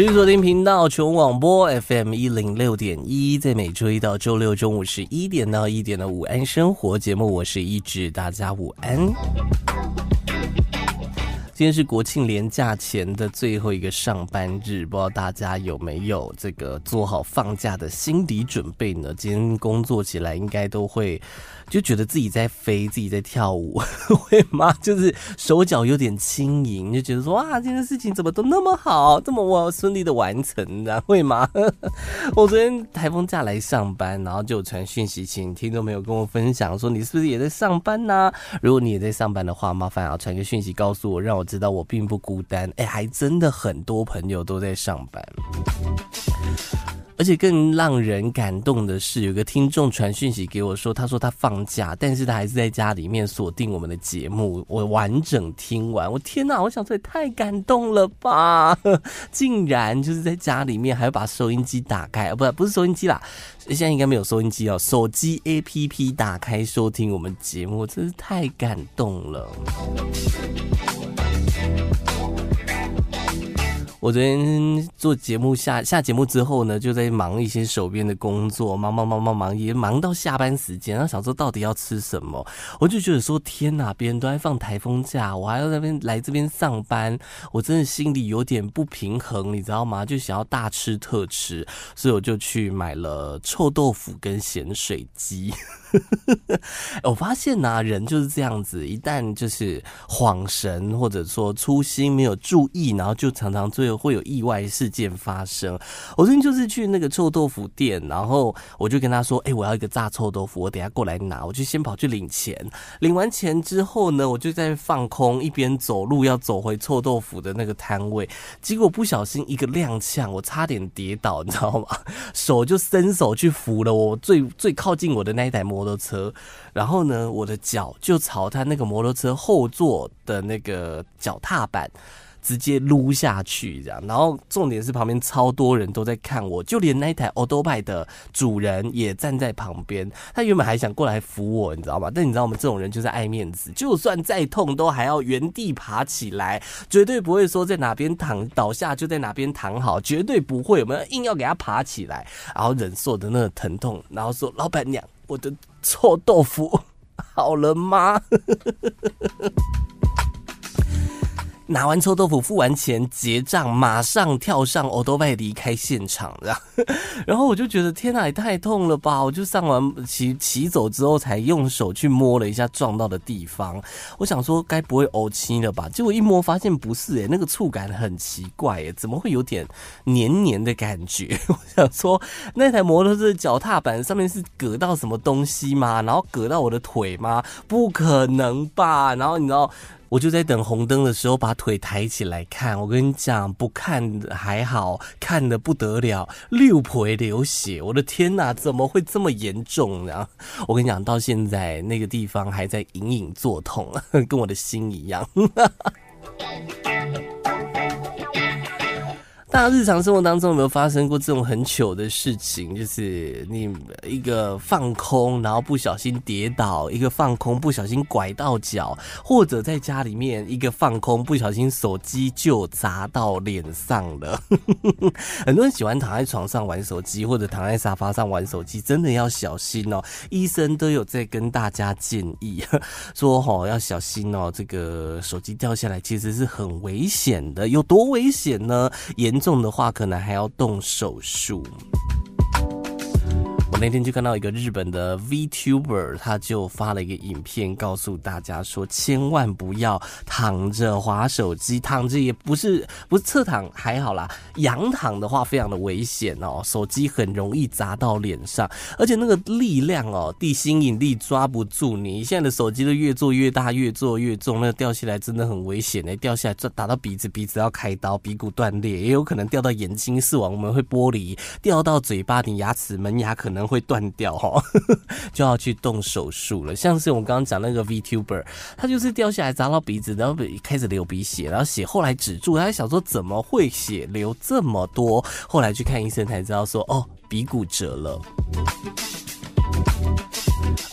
持续锁定频道全网播 FM 一零六点一，在每周一到周六中午十一点到一点的午安生活节目，我是一志，大家午安。今天是国庆连假前的最后一个上班日，不知道大家有没有这个做好放假的心理准备呢？今天工作起来应该都会。就觉得自己在飞，自己在跳舞，会吗？就是手脚有点轻盈，就觉得说哇，这件事情怎么都那么好，这么我顺利的完成的，会吗？我昨天台风假来上班，然后就传讯息，请听众朋友跟我分享说，你是不是也在上班呢、如果你也在上班的话，麻烦要传个讯息告诉我，让我知道我并不孤单。哎、还真的很多朋友都在上班。而且更让人感动的是，有个听众传讯息给我说，他说他放假，但是他还是在家里面锁定我们的节目，我完整听完。我天哪，我想说也太感动了吧！竟然就是在家里面还要把收音机打开，不，不是收音机啦，现在应该没有收音机哦，手机 APP 打开收听我们节目，真是太感动了。我昨天做节目下下节目之后呢，就在忙一些手边的工作，忙忙忙忙忙，也忙到下班时间。然后想说到底要吃什么，我就觉得说天哪，别人都在放台风假，我还要在那边来这边上班，我真的心里有点不平衡，你知道吗？就想要大吃特吃，所以我就去买了臭豆腐跟咸水鸡。我发现呐、人就是这样子，一旦就是恍神或者说粗心没有注意，然后就常常最会有意外事件发生。我最近就是去那个臭豆腐店，然后我就跟他说：“哎，我要一个炸臭豆腐，我等下过来拿。”我就先跑去领钱，领完钱之后呢，我就在放空，一边走路要走回臭豆腐的那个摊位，结果不小心一个踉跄，我差点跌倒，你知道吗？手就伸手去扶了我最最靠近我的那一台。摩托车，然后呢，我的脚就朝他那个摩托车后座的那个脚踏板直接撸下去，这样。然后重点是旁边超多人都在看我，就连那一台欧多派的主人也站在旁边。他原本还想过来扶我，你知道吗？但你知道我们这种人就是爱面子，就算再痛都还要原地爬起来，绝对不会说在哪边躺倒下就在哪边躺好，绝对不会。我们硬要给他爬起来，然后忍受的那个疼痛，然后说：“老板娘，我的。”臭豆腐 好了吗？拿完臭豆腐，付完钱结账，马上跳上欧兜拜离开现场，然后，然后我就觉得天哪，也太痛了吧！我就上完骑骑走之后，才用手去摸了一下撞到的地方。我想说，该不会欧青了吧？结果一摸发现不是，诶，那个触感很奇怪，诶，怎么会有点黏黏的感觉？我想说，那台摩托车的脚踏板上面是割到什么东西吗？然后割到我的腿吗？不可能吧？然后你知道？我就在等红灯的时候，把腿抬起来看。我跟你讲，不看还好，看的不得了，六婆流血！我的天哪，怎么会这么严重呢？我跟你讲，到现在那个地方还在隐隐作痛，跟我的心一样。大家日常生活当中有没有发生过这种很糗的事情？就是你一个放空，然后不小心跌倒；一个放空，不小心拐到脚；或者在家里面一个放空，不小心手机就砸到脸上了。很多人喜欢躺在床上玩手机，或者躺在沙发上玩手机，真的要小心哦。医生都有在跟大家建议说：“齁，要小心哦，这个手机掉下来其实是很危险的。有多危险呢？严重的话，可能还要动手术。我那天就看到一个日本的 VTuber，他就发了一个影片，告诉大家说，千万不要躺着滑手机，躺着也不是不是侧躺还好啦，仰躺的话非常的危险哦，手机很容易砸到脸上，而且那个力量哦，地心引力抓不住你。现在的手机都越做越大，越做越重，那掉下来真的很危险诶，掉下来打到鼻子，鼻子要开刀，鼻骨断裂，也有可能掉到眼睛，视网膜会剥离，掉到嘴巴，你牙齿门牙可能。会断掉哈，就要去动手术了。像是我刚刚讲那个 VTuber，他就是掉下来砸到鼻子，然后开始流鼻血，然后血后来止住。他还想说怎么会血流这么多？后来去看医生才知道说哦，鼻骨折了，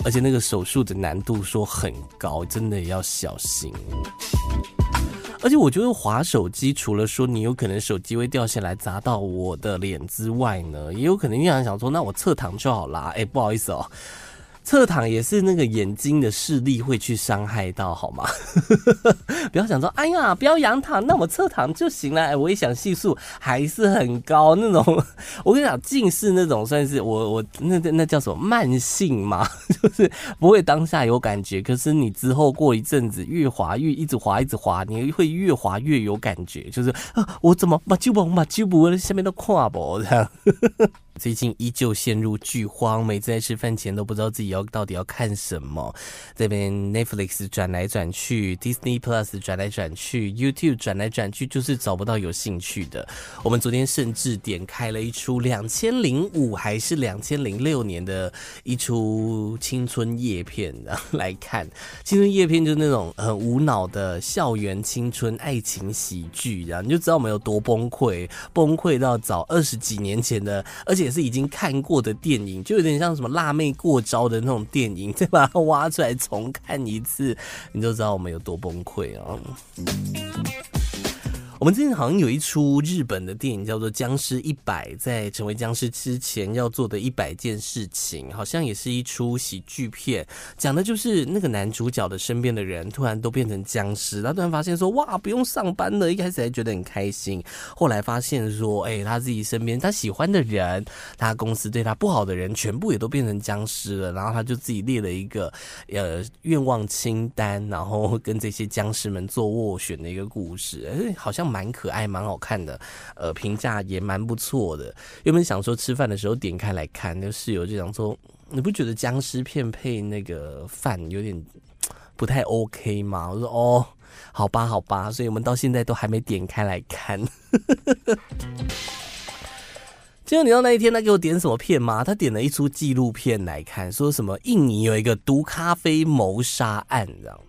而且那个手术的难度说很高，真的要小心。而且我觉得滑手机，除了说你有可能手机会掉下来砸到我的脸之外呢，也有可能你想想说，那我侧躺就好啦。哎，不好意思哦。侧躺也是那个眼睛的视力会去伤害到，好吗？不要想说，哎呀，不要仰躺，那我侧躺就行了。哎，危险系数还是很高。那种，我跟你讲，近视那种算是我我那那叫什么慢性嘛，就是不会当下有感觉，可是你之后过一阵子越滑越一直滑一直滑，你会越滑越有感觉，就是啊，我怎么把揪不把揪不下面都跨不这样。最近依旧陷入剧荒，每次在吃饭前都不知道自己要到底要看什么。这边 Netflix 转来转去，Disney Plus 转来转去，YouTube 转来转去，就是找不到有兴趣的。我们昨天甚至点开了一出两千零五还是两千零六年的一出青春夜片，然后来看青春夜片，就是那种很无脑的校园青春爱情喜剧，然后你就知道我们有多崩溃，崩溃到早二十几年前的，而且。也是已经看过的电影，就有点像什么辣妹过招的那种电影，再把它挖出来重看一次，你就知道我们有多崩溃啊！我们之前好像有一出日本的电影叫做《僵尸一百》，在成为僵尸之前要做的一百件事情，好像也是一出喜剧片，讲的就是那个男主角的身边的人突然都变成僵尸，他突然发现说哇，不用上班了，一开始还觉得很开心，后来发现说，哎，他自己身边他喜欢的人，他公司对他不好的人，全部也都变成僵尸了，然后他就自己列了一个呃愿望清单，然后跟这些僵尸们做斡旋的一个故事，哎，好像。蛮可爱，蛮好看的，呃，评价也蛮不错的。原本想说吃饭的时候点开来看，那室友就想说：“你不觉得僵尸片配那个饭有点不太 OK 吗？”我说：“哦，好吧，好吧。”所以我们到现在都还没点开来看。结果你知道那一天他给我点什么片吗？他点了一出纪录片来看，说什么印尼有一个毒咖啡谋杀案，你知道吗。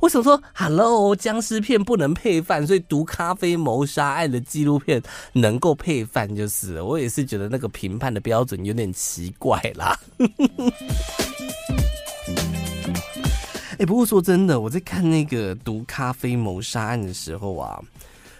我想说，Hello，僵尸片不能配饭，所以毒咖啡谋杀案的纪录片能够配饭就是。我也是觉得那个评判的标准有点奇怪啦。哎、不过说真的，我在看那个毒咖啡谋杀案的时候啊。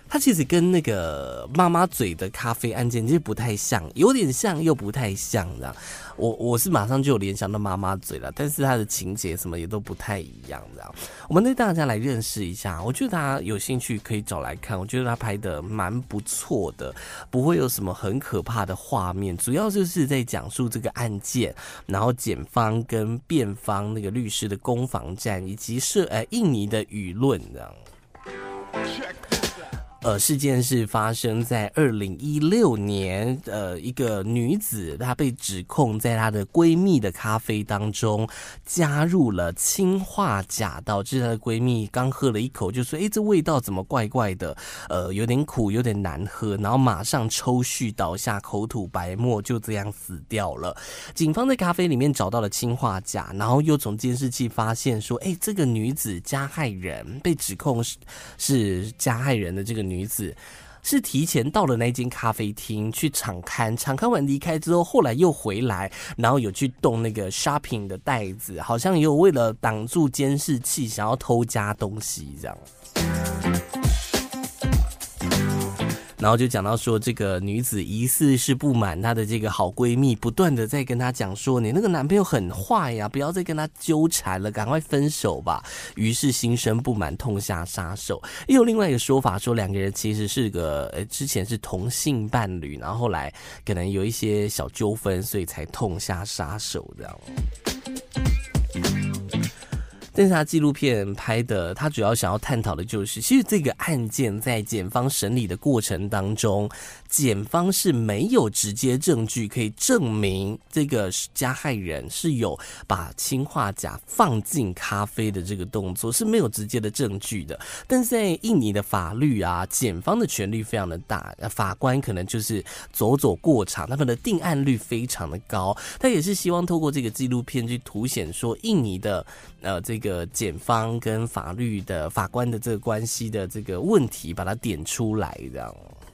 它其实跟那个妈妈嘴的咖啡案件其实不太像，有点像又不太像的。我我是马上就有联想到妈妈嘴了，但是它的情节什么也都不太一样的。我们带大家来认识一下，我觉得大家有兴趣可以找来看。我觉得他拍的蛮不错的，不会有什么很可怕的画面，主要就是在讲述这个案件，然后检方跟辩方那个律师的攻防战，以及是呃印尼的舆论这样。呃，事件是发生在二零一六年，呃，一个女子她被指控在她的闺蜜的咖啡当中加入了氰化钾，导致她的闺蜜刚喝了一口就说：“诶，这味道怎么怪怪的？呃，有点苦，有点难喝。”然后马上抽搐倒下，口吐白沫，就这样死掉了。警方在咖啡里面找到了氰化钾，然后又从监视器发现说：“诶，这个女子加害人被指控是是加害人的这个。”女子是提前到了那间咖啡厅去敞开，敞开完离开之后，后来又回来，然后有去动那个 shopping 的袋子，好像也有为了挡住监视器，想要偷加东西这样。然后就讲到说，这个女子疑似是不满她的这个好闺蜜，不断的在跟她讲说，你那个男朋友很坏呀，不要再跟他纠缠了，赶快分手吧。于是心生不满，痛下杀手。又有另外一个说法说，两个人其实是个呃之前是同性伴侣，然后后来可能有一些小纠纷，所以才痛下杀手这样。但是他纪录片拍的，他主要想要探讨的就是，其实这个案件在检方审理的过程当中，检方是没有直接证据可以证明这个加害人是有把氰化钾放进咖啡的这个动作，是没有直接的证据的。但是在印尼的法律啊，检方的权力非常的大，法官可能就是走走过场，他们的定案率非常的高。他也是希望透过这个纪录片去凸显说，印尼的呃这。个检方跟法律的法官的这个关系的这个问题，把它点出来，这样。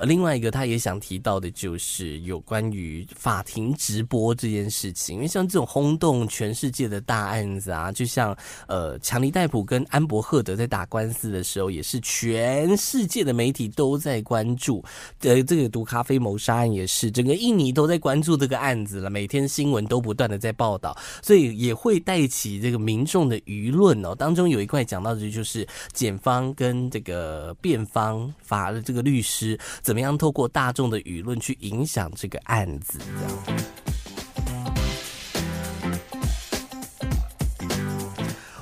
而另外一个，他也想提到的，就是有关于法庭直播这件事情。因为像这种轰动全世界的大案子啊，就像呃强尼戴普跟安伯赫德在打官司的时候，也是全世界的媒体都在关注。呃，这个毒咖啡谋杀案也是，整个印尼都在关注这个案子了，每天新闻都不断的在报道，所以也会带起这个民众的舆论哦。当中有一块讲到的，就是检方跟这个辩方法的这个律师。怎么样透过大众的舆论去影响这个案子？这样。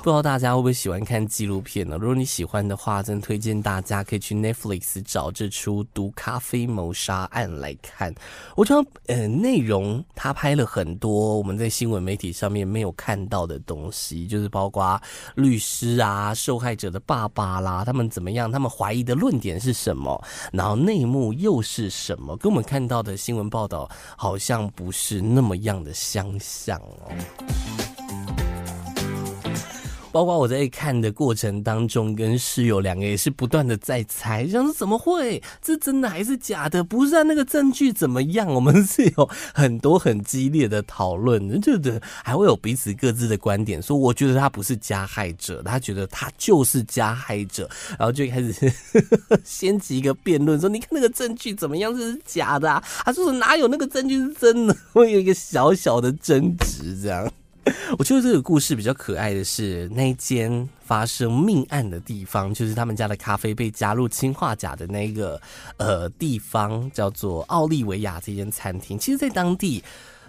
不知道大家会不会喜欢看纪录片呢？如果你喜欢的话，真推荐大家可以去 Netflix 找这出《毒咖啡谋杀案》来看。我觉得，呃，内容他拍了很多我们在新闻媒体上面没有看到的东西，就是包括律师啊、受害者的爸爸啦，他们怎么样，他们怀疑的论点是什么，然后内幕又是什么，跟我们看到的新闻报道好像不是那么样的相像哦。包括我在看的过程当中，跟室友两个也是不断的在猜，想说怎么会？这真的还是假的？不是啊，那个证据怎么样？我们是有很多很激烈的讨论，就的还会有彼此各自的观点。说我觉得他不是加害者，他觉得他就是加害者，然后就开始掀起一个辩论，说你看那个证据怎么样？这是假的啊？他说哪有那个证据是真的？会有一个小小的争执，这样。我觉得这个故事比较可爱的是，那间发生命案的地方，就是他们家的咖啡被加入氰化钾的那个呃地方，叫做奥利维亚这间餐厅。其实，在当地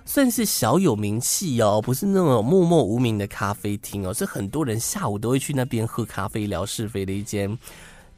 算是小有名气哦，不是那种默默无名的咖啡厅哦，是很多人下午都会去那边喝咖啡聊是非的一间。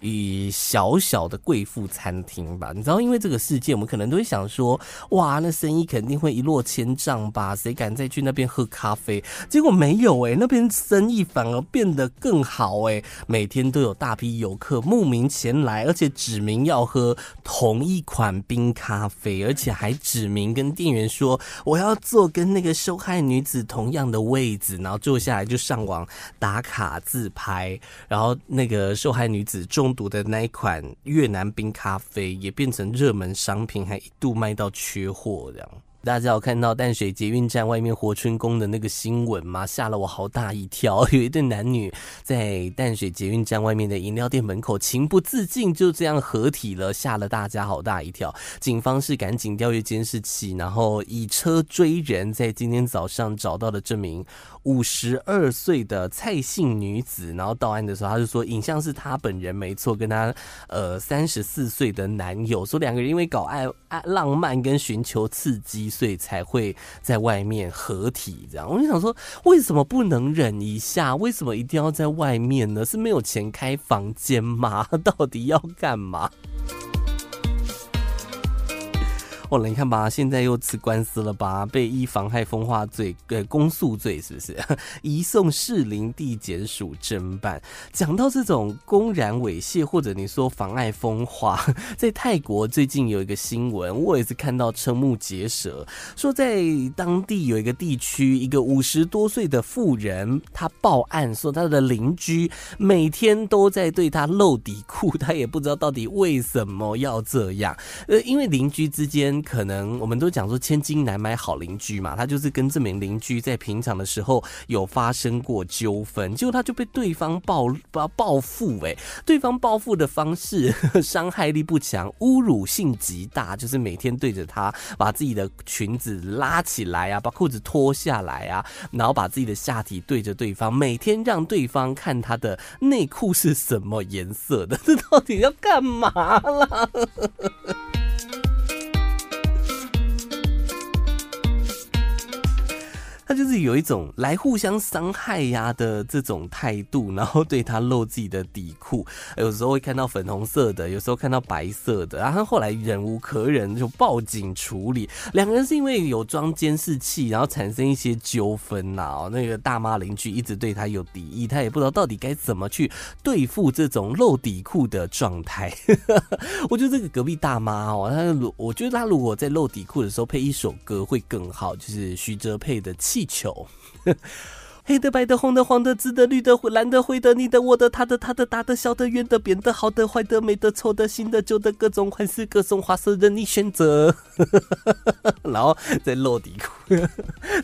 以小小的贵妇餐厅吧，你知道，因为这个事件，我们可能都会想说，哇，那生意肯定会一落千丈吧？谁敢再去那边喝咖啡？结果没有诶、那边生意反而变得更好诶、每天都有大批游客慕名前来，而且指明要喝同一款冰咖啡，而且还指明跟店员说，我要坐跟那个受害女子同样的位置，然后坐下来就上网打卡自拍，然后那个受害女子中。毒的那一款越南冰咖啡也变成热门商品，还一度卖到缺货这样。大家有看到淡水捷运站外面活春宫的那个新闻吗？吓了我好大一跳！有一对男女在淡水捷运站外面的饮料店门口情不自禁就这样合体了，吓了大家好大一跳。警方是赶紧调阅监视器，然后以车追人，在今天早上找到了这名五十二岁的蔡姓女子。然后到案的时候，她就说影像是她本人没错，跟她呃三十四岁的男友说两个人因为搞爱爱浪漫跟寻求刺激。所以才会在外面合体，这样我就想说，为什么不能忍一下？为什么一定要在外面呢？是没有钱开房间吗？到底要干嘛？哦，你看吧，现在又吃官司了吧？被依妨害风化罪，呃，公诉罪是不是？移送士林地检署侦办。讲到这种公然猥亵或者你说妨碍风化，在泰国最近有一个新闻，我也是看到瞠目结舌，说在当地有一个地区，一个五十多岁的妇人，她报案说她的邻居每天都在对她露底裤，她也不知道到底为什么要这样。呃，因为邻居之间。可能我们都讲说千金难买好邻居嘛，他就是跟这名邻居在平常的时候有发生过纠纷，结果他就被对方报报报复，哎，对方报复的方式伤害力不强，侮辱性极大，就是每天对着他把自己的裙子拉起来啊，把裤子脱下来啊，然后把自己的下体对着对方，每天让对方看他的内裤是什么颜色的，这到底要干嘛啦？他就是有一种来互相伤害呀的这种态度，然后对他露自己的底裤，有时候会看到粉红色的，有时候看到白色的，然后后来忍无可忍就报警处理。两个人是因为有装监视器，然后产生一些纠纷呐。那个大妈邻居一直对他有敌意，他也不知道到底该怎么去对付这种露底裤的状态。我觉得这个隔壁大妈哦，她如我觉得她如果在露底裤的时候配一首歌会更好，就是徐哲佩的《气》。地球，黑的、白的、红的、黄的、紫的、绿的、蓝的、灰的、你的、我的、他的、他的、大的、小的、圆的、扁的、好的、坏的、美的、丑的、新的、旧的，各种款式、各种花色任你选择。然后再露底裤，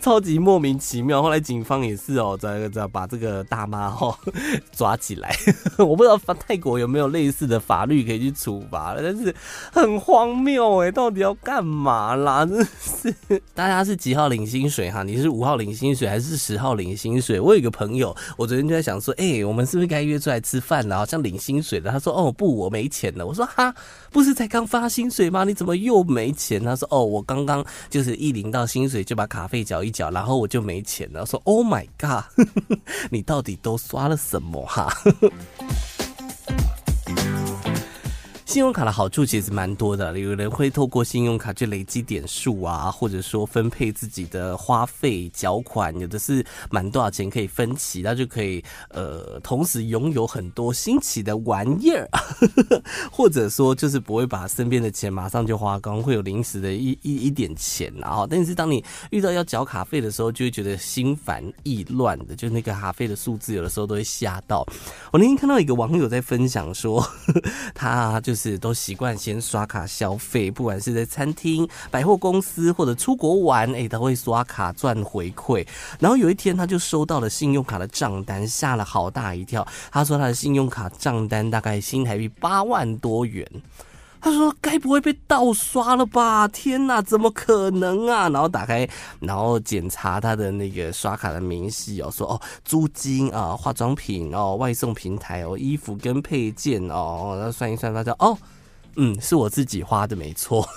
超级莫名其妙。后来警方也是哦，在在把这个大妈哦 抓起来。我不知道法泰国有没有类似的法律可以去处罚，但是很荒谬哎，到底要干嘛啦？真是，大家是几号领薪水哈？你是五号领薪水还是十号领薪？薪水，我有一个朋友，我昨天就在想说，哎、我们是不是该约出来吃饭了？好像领薪水的，他说，哦不，我没钱了。我说，哈，不是才刚发薪水吗？你怎么又没钱？他说，哦，我刚刚就是一领到薪水就把卡费缴一缴，然后我就没钱了。说，Oh my god，你到底都刷了什么哈？信用卡的好处其实蛮多的，有人会透过信用卡去累积点数啊，或者说分配自己的花费缴款，有的是满多少钱可以分期，那就可以呃同时拥有很多新奇的玩意儿，或者说就是不会把身边的钱马上就花光，会有临时的一一一点钱啊。但是当你遇到要缴卡费的时候，就会觉得心烦意乱的，就那个卡费的数字有的时候都会吓到。我那天看到一个网友在分享说，他就是。是都习惯先刷卡消费，不管是在餐厅、百货公司或者出国玩，哎、他会刷卡赚回馈。然后有一天，他就收到了信用卡的账单，吓了好大一跳。他说他的信用卡账单大概新台币八万多元。他说：“该不会被盗刷了吧？天哪，怎么可能啊？”然后打开，然后检查他的那个刷卡的明细哦，说：“哦，租金啊，化妆品哦，外送平台哦，衣服跟配件哦，然后算一算，他说：哦，嗯，是我自己花的，没错。”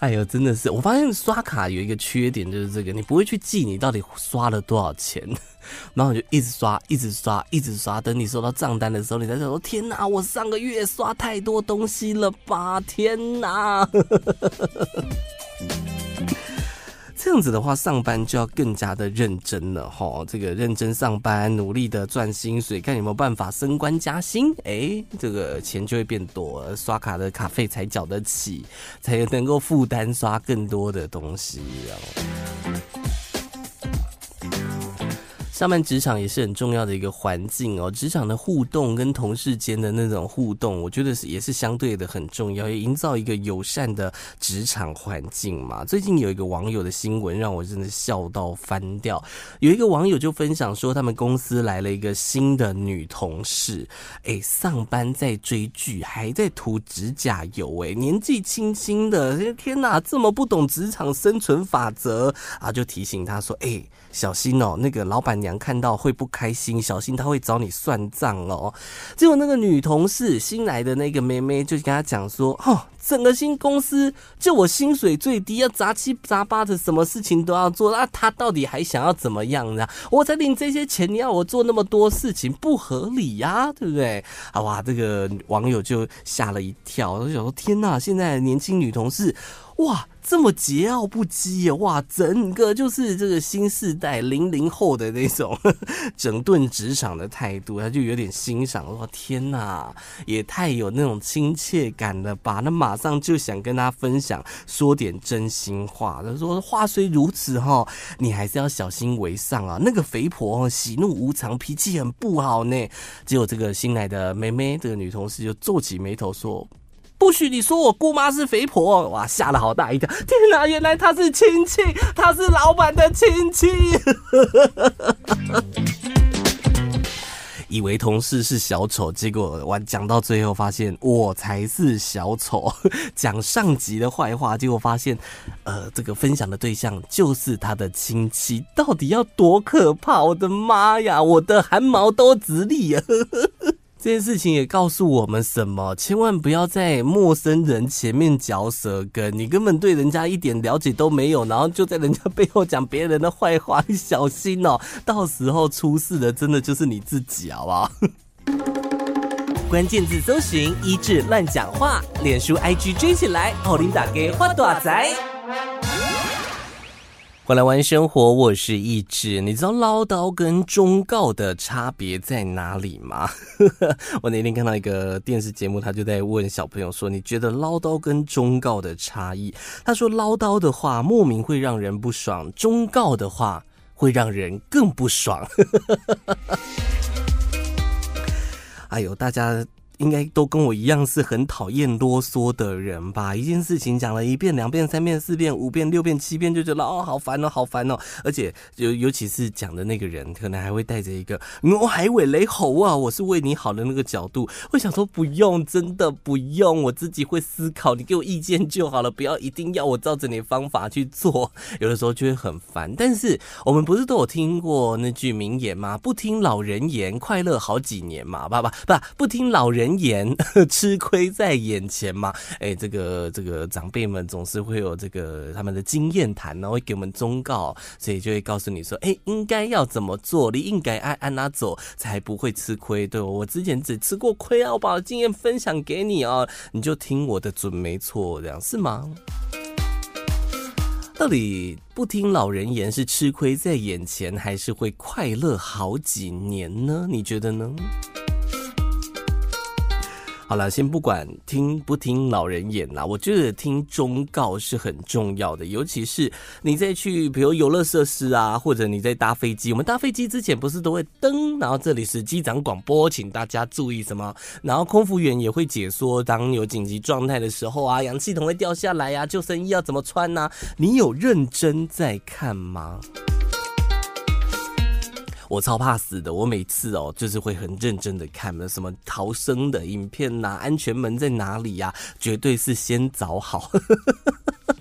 哎呦，真的是！我发现刷卡有一个缺点，就是这个，你不会去记你到底刷了多少钱。然后你就一直刷，一直刷，一直刷。等你收到账单的时候，你才想说：“天哪，我上个月刷太多东西了吧！”天哪，这样子的话，上班就要更加的认真了哈。这个认真上班，努力的赚薪水，看有没有办法升官加薪。哎，这个钱就会变多，刷卡的卡费才缴得起，才能够负担刷更多的东西。上班职场也是很重要的一个环境哦，职场的互动跟同事间的那种互动，我觉得是也是相对的很重要，也营造一个友善的职场环境嘛。最近有一个网友的新闻让我真的笑到翻掉，有一个网友就分享说，他们公司来了一个新的女同事，哎，上班在追剧，还在涂指甲油，哎，年纪轻轻的，天哪，这么不懂职场生存法则啊！就提醒他说，哎。小心哦，那个老板娘看到会不开心，小心她会找你算账哦。结果那个女同事新来的那个妹妹就跟她讲说：“哦，整个新公司就我薪水最低，要杂七杂八的，什么事情都要做。那她到底还想要怎么样呢？我才领这些钱，你要我做那么多事情，不合理呀，对不对？”啊哇，这个网友就吓了一跳，就想说：“天哪，现在年轻女同事。”哇，这么桀骜不羁啊！哇，整个就是这个新世代零零后的那种 整顿职场的态度，他就有点欣赏。哇天哪，也太有那种亲切感了吧？那马上就想跟他分享，说点真心话。他说话虽如此哈，你还是要小心为上啊。那个肥婆喜怒无常，脾气很不好呢。结果这个新来的妹妹，这个女同事就皱起眉头说。不许你说我姑妈是肥婆！哇，吓了好大一跳！天哪，原来她是亲戚，她是老板的亲戚。以为同事是小丑，结果我讲到最后发现我才是小丑，讲上级的坏话，结果发现，呃，这个分享的对象就是他的亲戚，到底要多可怕？我的妈呀，我的汗毛都直立啊！这件事情也告诉我们什么？千万不要在陌生人前面嚼舌根，你根本对人家一点了解都没有，然后就在人家背后讲别人的坏话，小心哦，到时候出事的真的就是你自己，好不好？关键字搜寻一志乱讲话，脸书 IG 追起来，奥琳打给花大仔。我来玩生活，我是一志。你知道唠叨跟忠告的差别在哪里吗？我那天看到一个电视节目，他就在问小朋友说：“你觉得唠叨跟忠告的差异？”他说：“唠叨的话莫名会让人不爽，忠告的话会让人更不爽。”哎呦，大家。应该都跟我一样是很讨厌啰嗦的人吧？一件事情讲了一遍、两遍、三遍、四遍、五遍、六遍、七遍，就觉得哦，好烦哦，好烦哦！而且尤尤其是讲的那个人，可能还会带着一个“我还尾雷猴啊，我是为你好的”那个角度。会想说不用，真的不用，我自己会思考，你给我意见就好了，不要一定要我照着你的方法去做。有的时候就会很烦。但是我们不是都有听过那句名言吗？不听老人言，快乐好几年嘛，爸爸不不听老人。言 吃亏在眼前嘛？哎、这个这个长辈们总是会有这个他们的经验谈，然后会给我们忠告，所以就会告诉你说，哎、应该要怎么做，你应该按按哪走才不会吃亏。对，我之前只吃过亏啊，我把经验分享给你啊，你就听我的准没错，这样是吗？到底不听老人言是吃亏在眼前，还是会快乐好几年呢？你觉得呢？好了，先不管听不听老人言啦，我觉得听忠告是很重要的，尤其是你在去比如游乐设施啊，或者你在搭飞机，我们搭飞机之前不是都会登，然后这里是机长广播，请大家注意什么，然后空服员也会解说，当有紧急状态的时候啊，氧气筒会掉下来呀、啊，救生衣要怎么穿呢、你有认真在看吗？我超怕死的，我每次哦，就是会很认真的看那什么逃生的影片呐、安全门在哪里呀、绝对是先找好。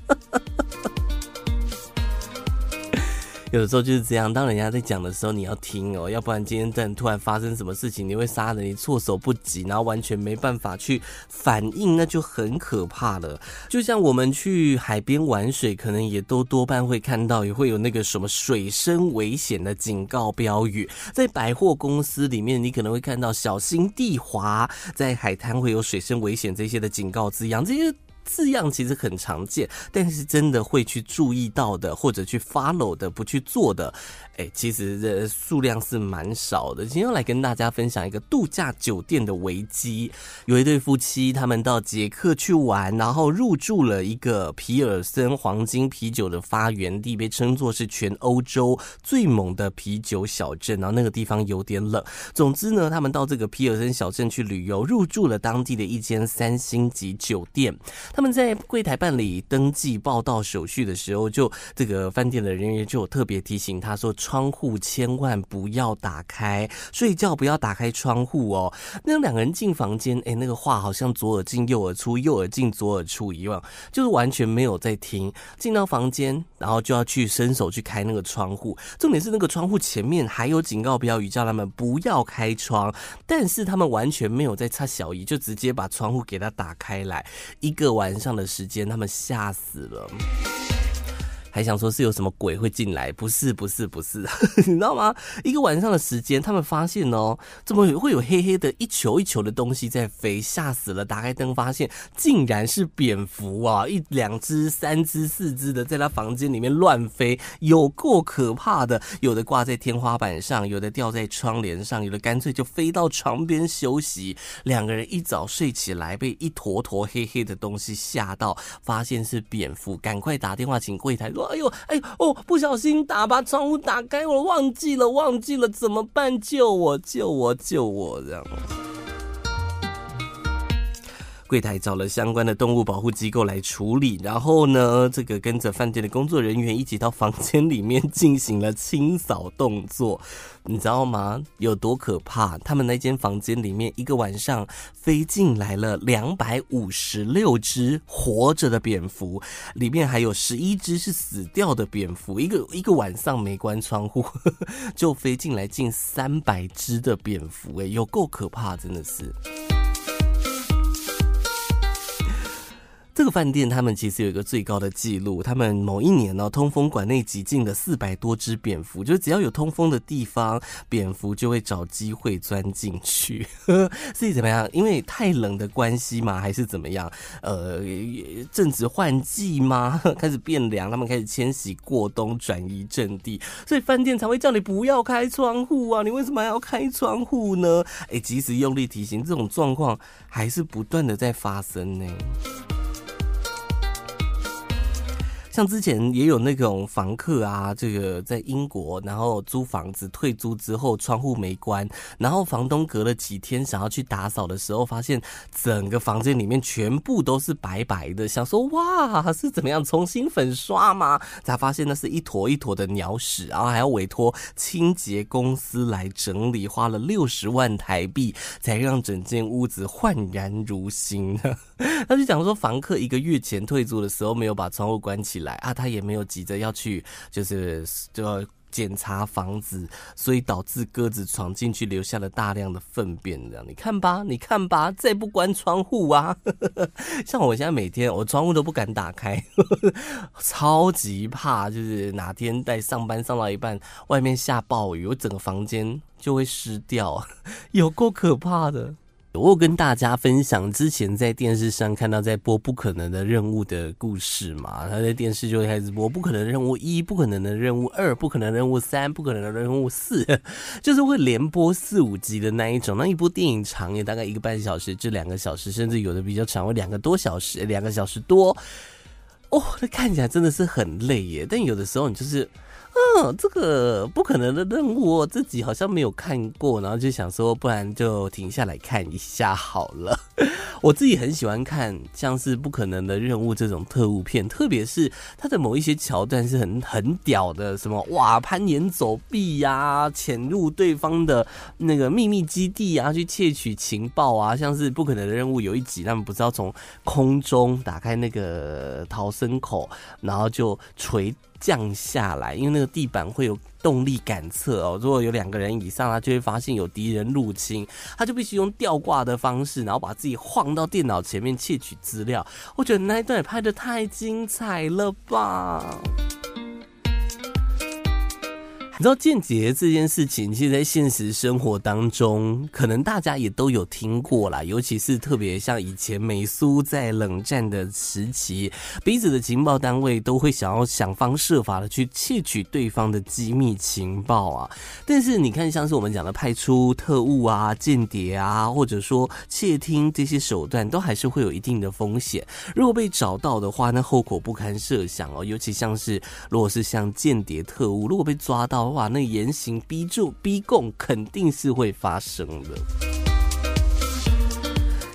有时候就是这样，当人家在讲的时候，你要听哦，要不然今天突然突然发生什么事情，你会杀人你措手不及，然后完全没办法去反应，那就很可怕了。就像我们去海边玩水，可能也都多半会看到，也会有那个什么水深危险的警告标语。在百货公司里面，你可能会看到小心地滑，在海滩会有水深危险这些的警告字样，这些。字样其实很常见，但是真的会去注意到的，或者去 follow 的，不去做的。哎，其实这数量是蛮少的。今天要来跟大家分享一个度假酒店的危机。有一对夫妻，他们到捷克去玩，然后入住了一个皮尔森黄金啤酒的发源地，被称作是全欧洲最猛的啤酒小镇。然后那个地方有点冷。总之呢，他们到这个皮尔森小镇去旅游，入住了当地的一间三星级酒店。他们在柜台办理登记报到手续的时候，就这个饭店的人员就有特别提醒他说。窗户千万不要打开，睡觉不要打开窗户哦。那两个人进房间，哎，那个话好像左耳进右耳出，右耳进左耳出一样，就是完全没有在听。进到房间，然后就要去伸手去开那个窗户。重点是那个窗户前面还有警告标语，叫他们不要开窗，但是他们完全没有在插小姨，就直接把窗户给他打开来。一个晚上的时间，他们吓死了。还想说是有什么鬼会进来，不是不是不是，你知道吗？一个晚上的时间，他们发现哦，怎么会有黑黑的一球一球的东西在飞，吓死了！打开灯发现，竟然是蝙蝠啊，一两只、三只、四只的在他房间里面乱飞，有够可怕的。有的挂在天花板上，有的吊在窗帘上，有的干脆就飞到床边休息。两个人一早睡起来，被一坨坨黑黑的东西吓到，发现是蝙蝠，赶快打电话请柜台：“哎呦，哎呦，哦，不小心打把窗户打开，我忘记了，忘记了，怎么办？救我，救我，救我！”这样。柜台找了相关的动物保护机构来处理，然后呢，这个跟着饭店的工作人员一起到房间里面进行了清扫动作。你知道吗？有多可怕？他们那间房间里面一个晚上飞进来了两百五十六只活着的蝙蝠，里面还有十一只是死掉的蝙蝠。一个一个晚上没关窗户，就飞进来近三百只的蝙蝠，哎，有够可怕，真的是。这个饭店他们其实有一个最高的记录，他们某一年呢、通风管内挤进了四百多只蝙蝠，就是只要有通风的地方，蝙蝠就会找机会钻进去。所以怎么样？因为太冷的关系吗？还是怎么样？呃，正值换季吗？开始变凉，他们开始迁徙过冬，转移阵地，所以饭店才会叫你不要开窗户啊！你为什么还要开窗户呢？哎，及时用力提醒，这种状况还是不断的在发生呢。像之前也有那种房客啊，这个在英国，然后租房子退租之后，窗户没关，然后房东隔了几天想要去打扫的时候，发现整个房间里面全部都是白白的，想说哇，是怎么样重新粉刷吗？才发现那是一坨一坨的鸟屎，然后还要委托清洁公司来整理，花了六十万台币才让整间屋子焕然如新。他就讲说，房客一个月前退租的时候没有把窗户关起来。啊，他也没有急着要去，就是就要检查房子，所以导致鸽子闯进去，留下了大量的粪便。这样，你看吧，你看吧，再不关窗户啊！像我现在每天，我窗户都不敢打开，超级怕，就是哪天在上班上到一半，外面下暴雨，我整个房间就会湿掉，有够可怕的。我有跟大家分享之前在电视上看到在播《不可能的任务》的故事嘛，他在电视就会开始播《不可能任务一》、《不可能的任务二》、《不可能任务三》、《不可能的任务四》，就是会连播四五集的那一种。那一部电影长也大概一个半小时至两个小时，甚至有的比较长，会两个多小时，两个小时多。哦，那看起来真的是很累耶。但有的时候你就是。嗯，这个不可能的任务，我自己好像没有看过，然后就想说，不然就停下来看一下好了。我自己很喜欢看像是不可能的任务这种特务片，特别是它的某一些桥段是很很屌的，什么哇，攀岩走壁呀、潜入对方的那个秘密基地啊，去窃取情报啊，像是不可能的任务有一集，他们不是要从空中打开那个逃生口，然后就垂。降下来，因为那个地板会有动力感测哦。如果有两个人以上，他就会发现有敌人入侵，他就必须用吊挂的方式，然后把自己晃到电脑前面窃取资料。我觉得那一段也拍的太精彩了吧！你知道间谍这件事情，其实，在现实生活当中，可能大家也都有听过啦。尤其是特别像以前美苏在冷战的时期，彼此的情报单位都会想要想方设法的去窃取对方的机密情报啊。但是你看，像是我们讲的派出特务啊、间谍啊，或者说窃听这些手段，都还是会有一定的风险。如果被找到的话，那后果不堪设想哦。尤其像是如果是像间谍特务，如果被抓到，哇，那言行逼住、逼供肯定是会发生的。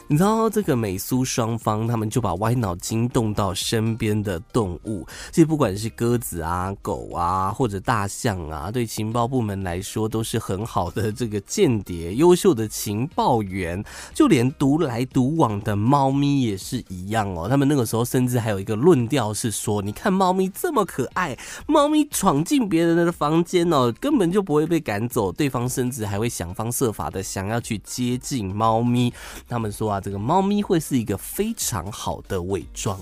你知道这个美苏双方，他们就把歪脑筋动到身边的动物，其实不管是鸽子啊、狗啊，或者大象啊，对情报部门来说都是很好的这个间谍、优秀的情报员。就连独来独往的猫咪也是一样哦。他们那个时候甚至还有一个论调是说：你看猫咪这么可爱，猫咪闯进别人的房间哦，根本就不会被赶走，对方甚至还会想方设法的想要去接近猫咪。他们说啊。这个猫咪会是一个非常好的伪装。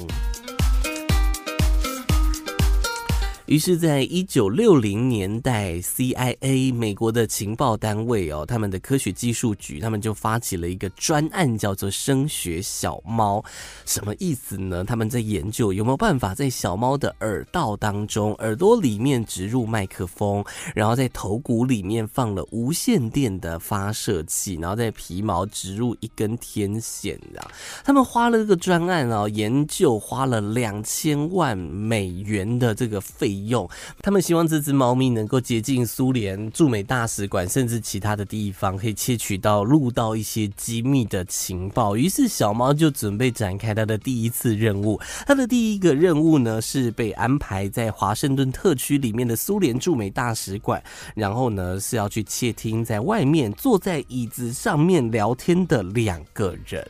于是，在一九六零年代，CIA 美国的情报单位哦，他们的科学技术局，他们就发起了一个专案，叫做“声学小猫”。什么意思呢？他们在研究有没有办法在小猫的耳道当中、耳朵里面植入麦克风，然后在头骨里面放了无线电的发射器，然后在皮毛植入一根天线啊。他们花了这个专案哦，研究花了两千万美元的这个费。用，他们希望这只猫咪能够接近苏联驻美大使馆，甚至其他的地方，可以窃取到、录到一些机密的情报。于是，小猫就准备展开它的第一次任务。它的第一个任务呢，是被安排在华盛顿特区里面的苏联驻美大使馆，然后呢，是要去窃听在外面坐在椅子上面聊天的两个人。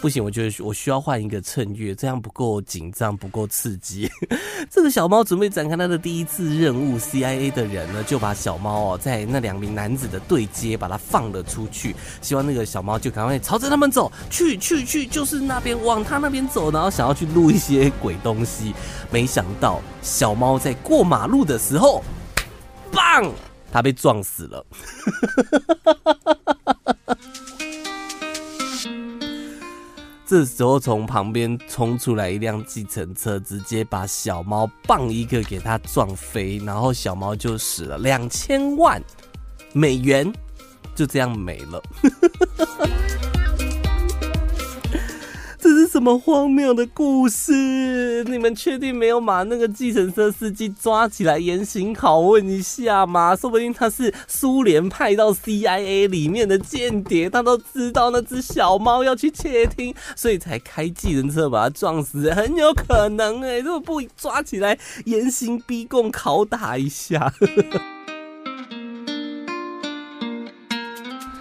不行，我觉得我需要换一个衬月，这样不够紧张，不够刺激。这个小猫准备展开它的第一次任务，CIA 的人呢就把小猫哦，在那两名男子的对接，把它放了出去，希望那个小猫就赶快朝着他们走去，去去，就是那边往他那边走，然后想要去录一些鬼东西。没想到小猫在过马路的时候，棒，它被撞死了。这时候，从旁边冲出来一辆计程车，直接把小猫棒一个给它撞飞，然后小猫就死了。两千万美元就这样没了。这么荒谬的故事，你们确定没有把那个计程车司机抓起来严刑拷问一下吗？说不定他是苏联派到 CIA 里面的间谍，他都知道那只小猫要去窃听，所以才开计程车把它撞死，很有可能哎、欸，如果不抓起来严刑逼供拷打一下。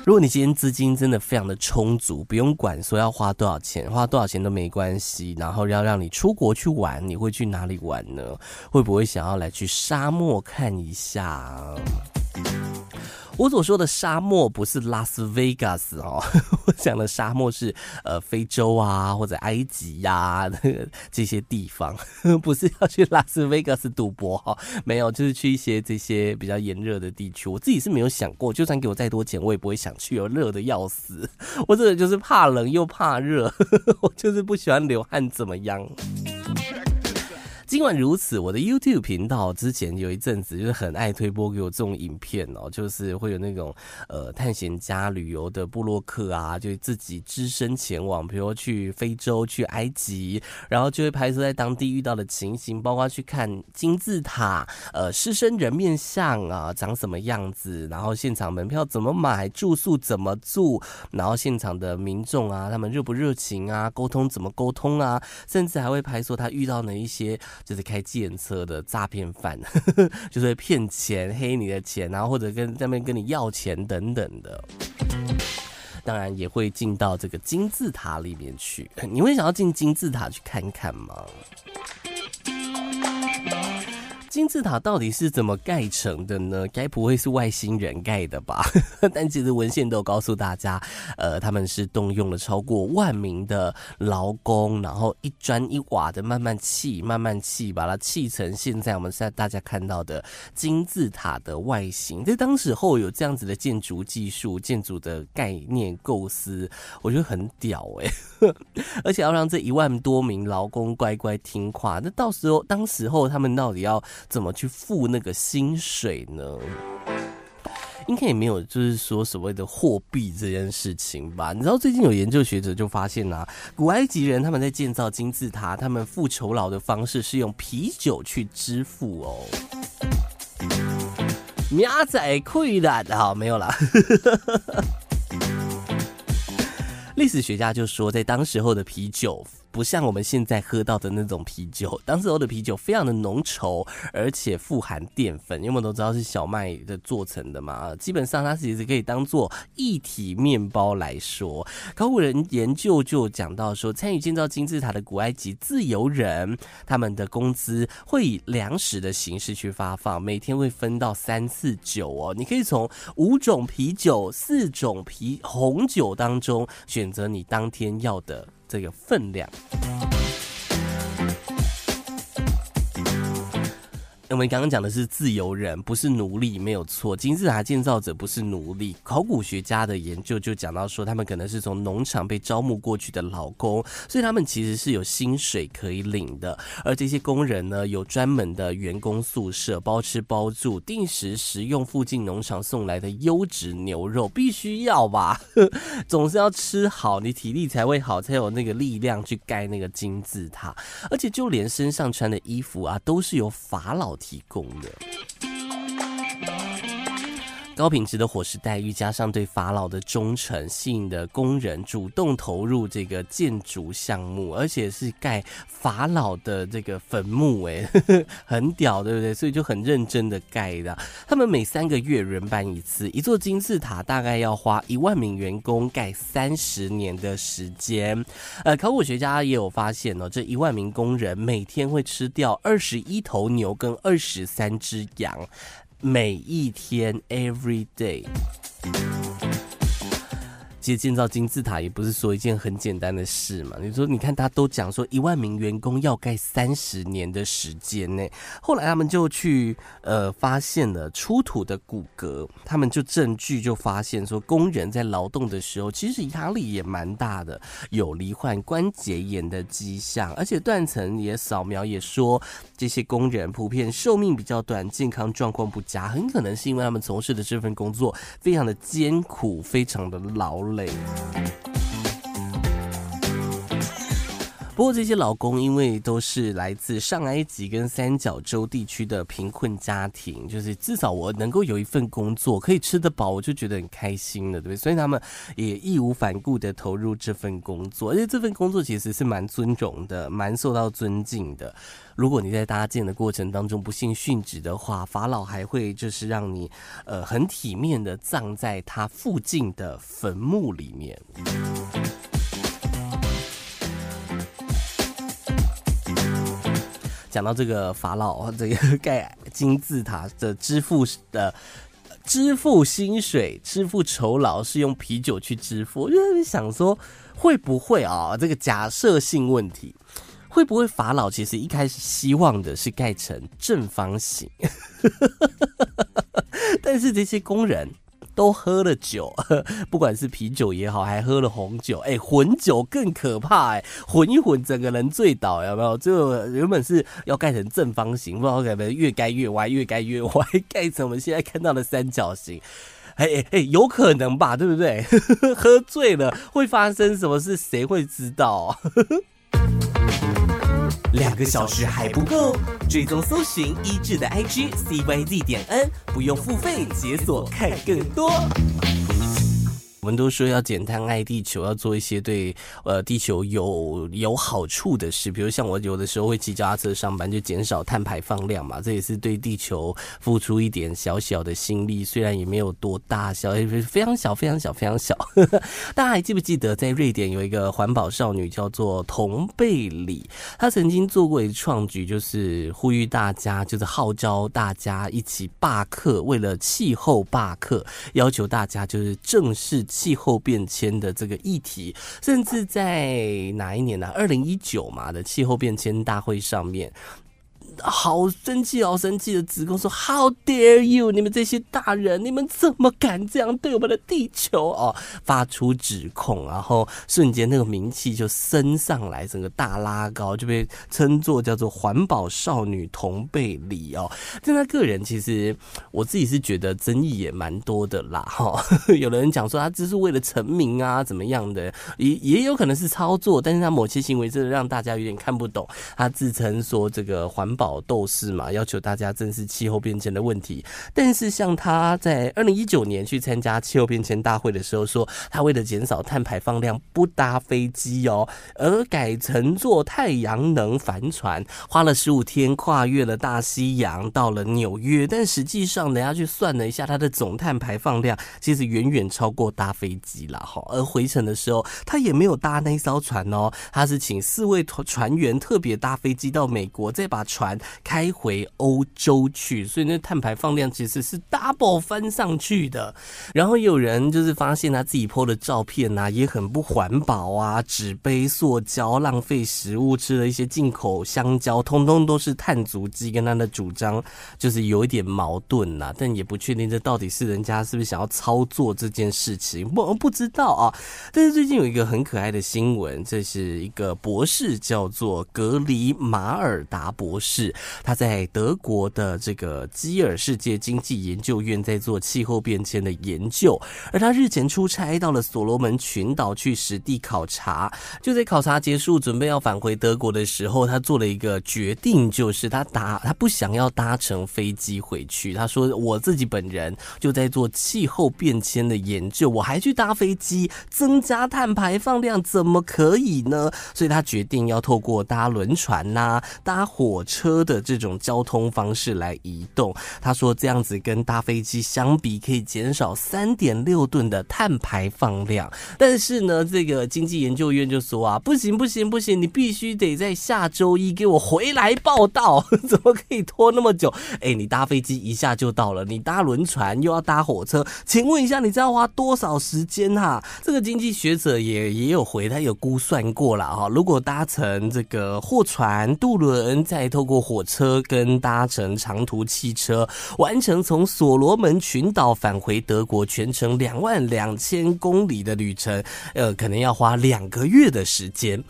如果你今天资金真的非常的充足，不用管说要花多少钱，花多少钱都没关系。然后要让你出国去玩，你会去哪里玩呢？会不会想要来去沙漠看一下？我所说的沙漠不是拉斯维加斯哦，我讲的沙漠是呃非洲啊或者埃及呀、啊、这些地方，不是要去拉斯维加斯赌博哈，没有，就是去一些这些比较炎热的地区。我自己是没有想过，就算给我再多钱，我也不会想去，有热的要死。我这个就是怕冷又怕热，我就是不喜欢流汗，怎么样？尽管如此，我的 YouTube 频道之前有一阵子就是很爱推播给我这种影片哦，就是会有那种呃探险家旅游的部落客啊，就自己只身前往，比如去非洲、去埃及，然后就会拍摄在当地遇到的情形，包括去看金字塔、呃狮身人面像啊长什么样子，然后现场门票怎么买，住宿怎么住，然后现场的民众啊他们热不热情啊，沟通怎么沟通啊，甚至还会拍摄他遇到的一些。就是开计程车的诈骗犯，就是骗钱、黑你的钱，然后或者跟那边跟你要钱等等的。当然也会进到这个金字塔里面去。你会想要进金字塔去看看吗？金字塔到底是怎么盖成的呢？该不会是外星人盖的吧？但其实文献都有告诉大家，呃，他们是动用了超过万名的劳工，然后一砖一瓦的慢慢砌，慢慢砌，把它砌成现在我们现在大家看到的金字塔的外形。在当时候有这样子的建筑技术、建筑的概念构思，我觉得很屌哎、而且要让这一万多名劳工乖乖听话，那到时候当时候他们到底要？怎么去付那个薪水呢？应该也没有，就是说所谓的货币这件事情吧。你知道最近有研究学者就发现啊，古埃及人他们在建造金字塔，他们付酬劳的方式是用啤酒去支付哦。苗仔溃烂，好，没有啦。历史学家就说，在当时候的啤酒。不像我们现在喝到的那种啤酒，当时候的啤酒非常的浓稠，而且富含淀粉，因为我们都知道是小麦的做成的嘛，基本上它其实可以当做液体面包来说。考古人研究就讲到说，参与建造金字塔的古埃及自由人，他们的工资会以粮食的形式去发放，每天会分到三次酒哦，你可以从五种啤酒、四种啤红酒当中选择你当天要的。这个分量，我们刚刚讲的是自由人，不是奴隶，没有错。金字塔建造者不是奴隶。考古学家的研究就讲到说，他们可能是从农场被招募过去的劳工，所以他们其实是有薪水可以领的。而这些工人呢，有专门的员工宿舍，包吃包住，定时食用附近农场送来的优质牛肉，必须要吧？总是要吃好，你体力才会好，才有那个力量去盖那个金字塔。而且就连身上穿的衣服啊，都是由法老提供的。高品质的伙食待遇，加上对法老的忠诚，吸引的工人主动投入这个建筑项目，而且是盖法老的这个坟墓，哎，很屌，对不对？所以就很认真的盖的。他们每三个月轮班一次，一座金字塔大概要花一万名员工盖三十年的时间。呃，考古学家也有发现哦，这一万名工人每天会吃掉二十一头牛跟二十三只羊。每一天，every day。 其实建造金字塔也不是说一件很简单的事嘛。你说，你看，他都讲说一万名员工要盖三十年的时间呢。后来他们就去呃发现了出土的骨骼，他们就证据就发现说，工人在劳动的时候其实压力也蛮大的，有罹患关节炎的迹象，而且断层也扫描也说，这些工人普遍寿命比较短，健康状况不佳，很可能是因为他们从事的这份工作非常的艰苦，非常的劳累。不过这些劳工因为都是来自上埃及跟三角洲地区的贫困家庭，就是至少我能够有一份工作可以吃得饱，我就觉得很开心了，对不对？所以他们也义无反顾的投入这份工作，而且这份工作其实是蛮尊重的，蛮受到尊敬的。如果你在搭建的过程当中不幸殉职的话，法老还会就是让你呃很体面的葬在他附近的坟墓里面。讲到这个法老，这个盖金字塔的支付的支付薪水、支付酬劳是用啤酒去支付，我就在想说，会不会啊？这个假设性问题，会不会法老其实一开始希望的是盖成正方形，但是这些工人。都喝了酒，不管是啤酒也好，还喝了红酒，哎、混酒更可怕，哎，混一混整个人醉倒，有没有？就原本是要盖成正方形，不知道改不越盖越歪，越盖越歪，盖成我们现在看到的三角形，哎哎哎，有可能吧？对不对？喝醉了会发生什么事？谁会知道？两个小时还不够，追踪搜寻一致的 IG CYZ 点 N，不用付费解锁看更多。我们都说要减碳爱地球，要做一些对呃地球有有好处的事，比如像我有的时候会骑脚踏车上班，就减少碳排放量嘛，这也是对地球付出一点小小的心力，虽然也没有多大小，也非常小，非常小，非常小。大家还记不记得在瑞典有一个环保少女叫做童贝里，她曾经做过一个创举，就是呼吁大家，就是号召大家一起罢课，为了气候罢课，要求大家就是正式。气候变迁的这个议题，甚至在哪一年呢、二零一九嘛的气候变迁大会上面。好生气，好生气的指控说：“How dare you！你们这些大人，你们怎么敢这样对我们的地球？”哦，发出指控，然后瞬间那个名气就升上来，整个大拉高，就被称作叫做环保少女同贝里哦。但他个人其实，我自己是觉得争议也蛮多的啦。哈，有的人讲说他只是为了成名啊，怎么样的，也也有可能是操作，但是他某些行为真的让大家有点看不懂。他自称说这个环保。搞斗士嘛，要求大家正视气候变迁的问题。但是像他在二零一九年去参加气候变迁大会的时候说，他为了减少碳排放量，不搭飞机哦，而改乘坐太阳能帆船，花了十五天跨越了大西洋，到了纽约。但实际上，人家去算了一下，他的总碳排放量其实远远超过搭飞机了哈。而回程的时候，他也没有搭那艘船哦，他是请四位船员特别搭飞机到美国，再把船。开回欧洲去，所以那碳排放量其实是 double 翻上去的。然后有人就是发现他自己 po 的照片呐、啊，也很不环保啊，纸杯、塑胶，浪费食物，吃了一些进口香蕉，通通都是碳足迹，跟他的主张就是有一点矛盾呐、啊。但也不确定这到底是人家是不是想要操作这件事情，我们不知道啊。但是最近有一个很可爱的新闻，这是一个博士叫做格里马尔达博士，他在德国的这个基尔世界经济研究院在做气候变迁的研究，而他日前出差到了所罗门群岛去实地考察，就在考察结束准备要返回德国的时候，他做了一个决定，就是他搭他不想要搭乘飞机回去。他说：“我自己本人就在做气候变迁的研究，我还去搭飞机，增加碳排放量，怎么可以呢？”所以他决定要透过搭轮船呐、搭火车的这种交通方式来移动。他说这样子跟搭飞机相比，可以减少三点六吨的碳排放量。但是呢，这个经济研究院就说啊，不行不行不行，你必须得在下周一给我回来报到。怎么可以拖那么久？哎，你搭飞机一下就到了，你搭轮船又要搭火车，请问一下，你知道花多少时间哈？这个经济学者也也有回，他有估算过了哈。如果搭乘这个货船、渡轮，再透过火车跟搭乘长途汽车，完成从所罗门群岛返回德国全程两万两千公里的旅程，呃，可能要花两个月的时间。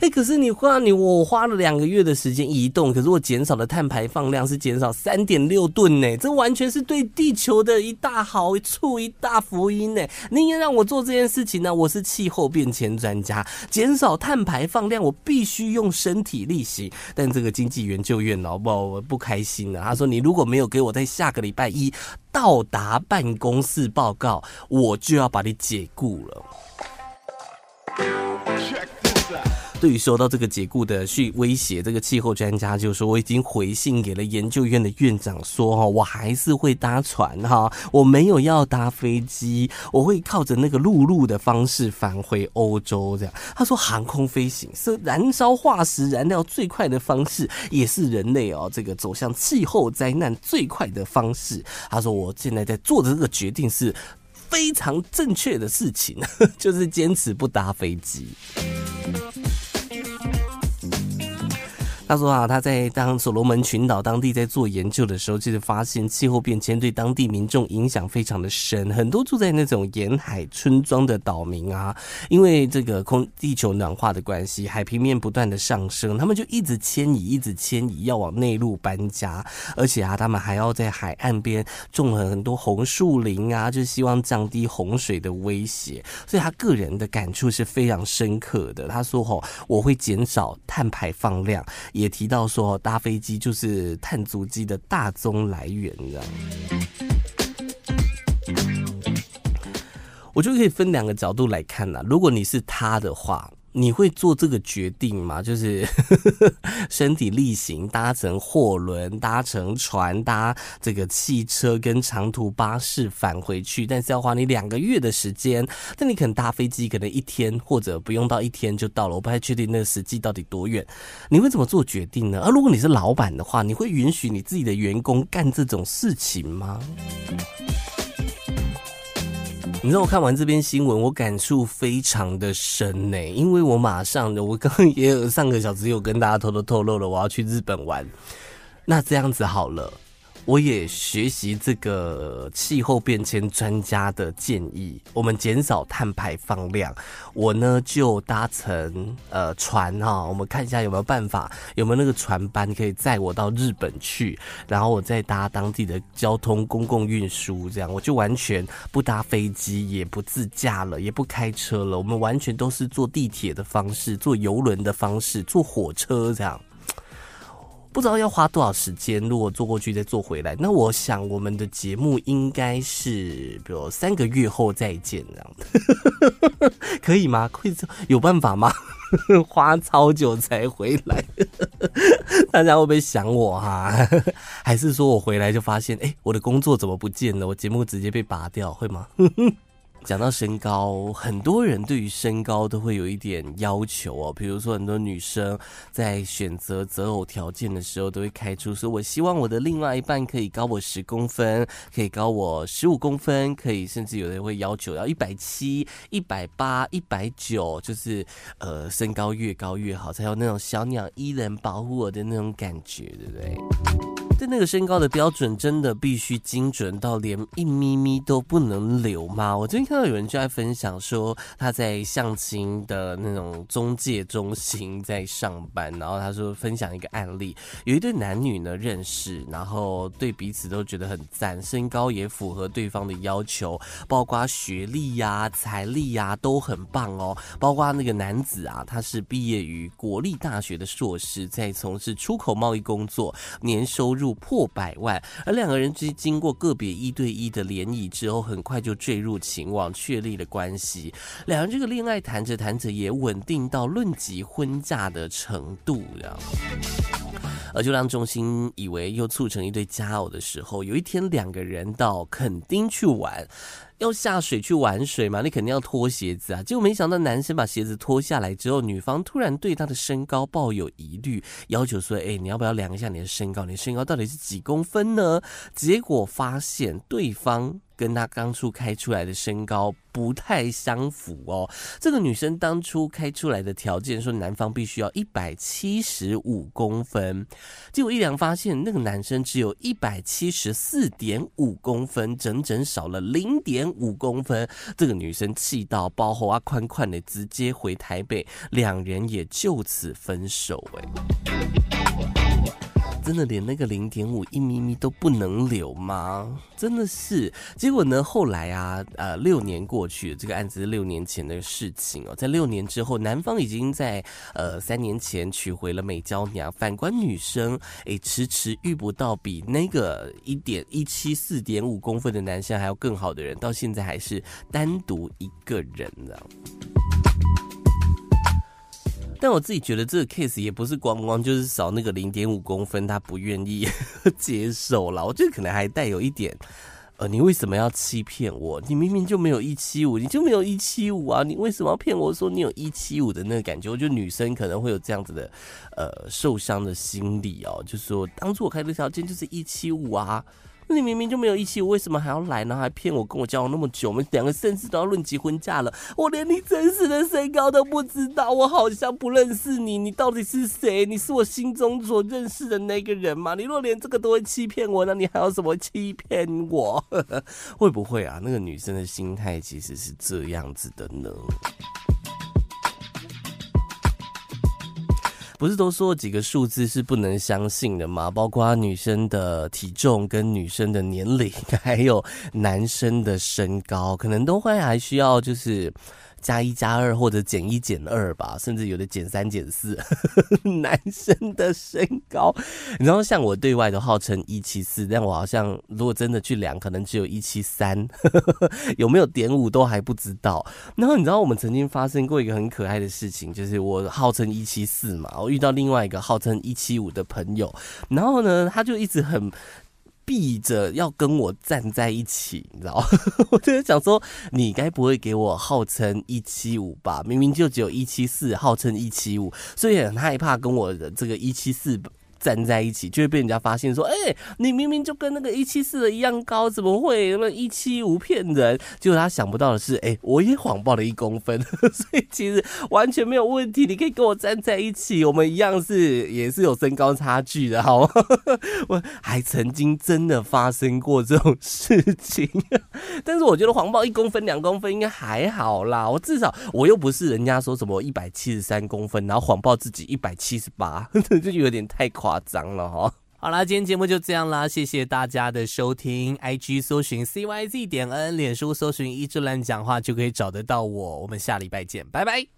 哎，可是你花你我花了两个月的时间移动，可是我减少的碳排放量是减少三点六吨呢，这完全是对地球的一大好处，一大福音呢。你也让我做这件事情呢，我是气候变迁专家，减少碳排放量，我必须用身体力行。但这个经济研究院哦，不不开心了，他说你如果没有给我在下个礼拜一到达办公室报告，我就要把你解雇了。对于收到这个解雇的去威胁，这个气候专家就说：“我已经回信给了研究院的院长，说哈，我还是会搭船哈，我没有要搭飞机，我会靠着那个陆路的方式返回欧洲。”这样，他说：“航空飞行是燃烧化石燃料最快的方式，也是人类哦这个走向气候灾难最快的方式。”他说：“我现在在做的这个决定是非常正确的事情，就是坚持不搭飞机。”他说啊，他在当所罗门群岛当地在做研究的时候，其实发现气候变迁对当地民众影响非常的深。很多住在那种沿海村庄的岛民啊，因为这个空地球暖化的关系，海平面不断的上升，他们就一直迁移，一直迁移，要往内陆搬家。而且啊，他们还要在海岸边种了很多红树林啊，就希望降低洪水的威胁。所以他个人的感触是非常深刻的。他说：“吼，我会减少碳排放量。”也提到说，搭飞机就是碳足迹的大宗来源，这样。我就可以分两个角度来看啦。如果你是他的话。你会做这个决定吗？就是身体力行，搭乘货轮、搭乘船、搭这个汽车跟长途巴士返回去，但是要花你两个月的时间。但你可能搭飞机，可能一天或者不用到一天就到了。我不太确定那个时机到底多远。你会怎么做决定呢？而如果你是老板的话，你会允许你自己的员工干这种事情吗？你知道我看完这篇新闻，我感触非常的深呢，因为我马上的，我刚刚也有上个小时有跟大家偷偷透露了，我要去日本玩。那这样子好了。我也学习这个气候变迁专家的建议，我们减少碳排放量。我呢就搭乘呃船哈，我们看一下有没有办法，有没有那个船班可以载我到日本去，然后我再搭当地的交通公共运输，这样我就完全不搭飞机，也不自驾了，也不开车了，我们完全都是坐地铁的方式，坐游轮的方式，坐火车这样。不知道要花多少时间，如果坐过去再坐回来，那我想我们的节目应该是，比如三个月后再见这样，可以吗？会有办法吗？花超久才回来，大家会不会想我哈？还是说我回来就发现，哎，我的工作怎么不见了？我节目直接被拔掉，会吗？讲到身高，很多人对于身高都会有一点要求哦。比如说，很多女生在选择择偶条件的时候，都会开出说：“我希望我的另外一半可以高我十公分，可以高我十五公分，可以甚至有的人会要求要一百七、一百八、一百九，就是呃，身高越高越好，才有那种小鸟依人保护我的那种感觉，对不对？”对那个身高的标准，真的必须精准到连一咪咪都不能留吗？我最近看到有人就在分享说，他在相亲的那种中介中心在上班，然后他说分享一个案例，有一对男女呢认识，然后对彼此都觉得很赞，身高也符合对方的要求，包括学历呀、财力呀都很棒哦，包括那个男子啊，他是毕业于国立大学的硕士，在从事出口贸易工作，年收入。破百万，而两个人之经过个别一对一的联谊之后，很快就坠入情网，确立了关系。两人这个恋爱谈着谈着也稳定到论及婚嫁的程度，了。而就让中心以为又促成一对佳偶的时候，有一天两个人到垦丁去玩。要下水去玩水嘛，你肯定要脱鞋子啊！结果没想到男生把鞋子脱下来之后，女方突然对他的身高抱有疑虑，要求说：“哎，你要不要量一下你的身高？你的身高到底是几公分呢？”结果发现对方。跟他当初开出来的身高不太相符哦。这个女生当初开出来的条件说，男方必须要一百七十五公分，结果一量发现那个男生只有一百七十四点五公分，整整少了零点五公分。这个女生气到包后啊，宽宽的直接回台北，两人也就此分手。哎。真的连那个零点五一咪咪都不能留吗？真的是。结果呢，后来啊，呃，六年过去，这个案子是六年前的事情哦。在六年之后，男方已经在呃三年前娶回了美娇娘。反观女生，诶，迟迟遇不到比那个一点一七四点五公分的男生还要更好的人，到现在还是单独一个人呢。但我自己觉得这个 case 也不是光光就是少那个零点五公分，他不愿意 接受了。我觉得可能还带有一点，呃，你为什么要欺骗我？你明明就没有一七五，你就没有一七五啊！你为什么要骗我说你有一七五的那个感觉？我觉得女生可能会有这样子的，呃，受伤的心理哦，就是说当初我开的条件就是一七五啊。那你明明就没有一七五，为什么还要来呢？还骗我跟我交往那么久，我们两个甚至都要论及婚嫁了，我连你真实的身高都不知道，我好像不认识你，你到底是谁？你是我心中所认识的那个人吗？你若连这个都会欺骗我，那你还有什么欺骗我？会不会啊？那个女生的心态其实是这样子的呢？不是都说几个数字是不能相信的吗？包括女生的体重、跟女生的年龄，还有男生的身高，可能都会还需要就是。加一加二或者减一减二吧，甚至有的减三减四。男生的身高，然后像我对外都号称一七四，但我好像如果真的去量，可能只有一七三，有没有点五都还不知道。然后你知道我们曾经发生过一个很可爱的事情，就是我号称一七四嘛，我遇到另外一个号称一七五的朋友，然后呢，他就一直很。避着要跟我站在一起，你知道吗？我就想说，你该不会给我号称一七五吧？明明就只有一七四，号称一七五，所以很害怕跟我的这个一七四。站在一起就会被人家发现说，哎、你明明就跟那个一七四的一样高，怎么会那么一七五骗人？结果他想不到的是，哎、我也谎报了一公分，所以其实完全没有问题。你可以跟我站在一起，我们一样是也是有身高差距的，好吗？我还曾经真的发生过这种事情，但是我觉得谎报一公分、两公分应该还好啦。我至少我又不是人家说什么一百七十三公分，然后谎报自己一百七十八，就有点太夸。夸张了哈，好啦，今天节目就这样啦，谢谢大家的收听。IG 搜寻 CYZ 点 N，脸书搜寻一志兰讲话就可以找得到我。我们下礼拜见，拜拜。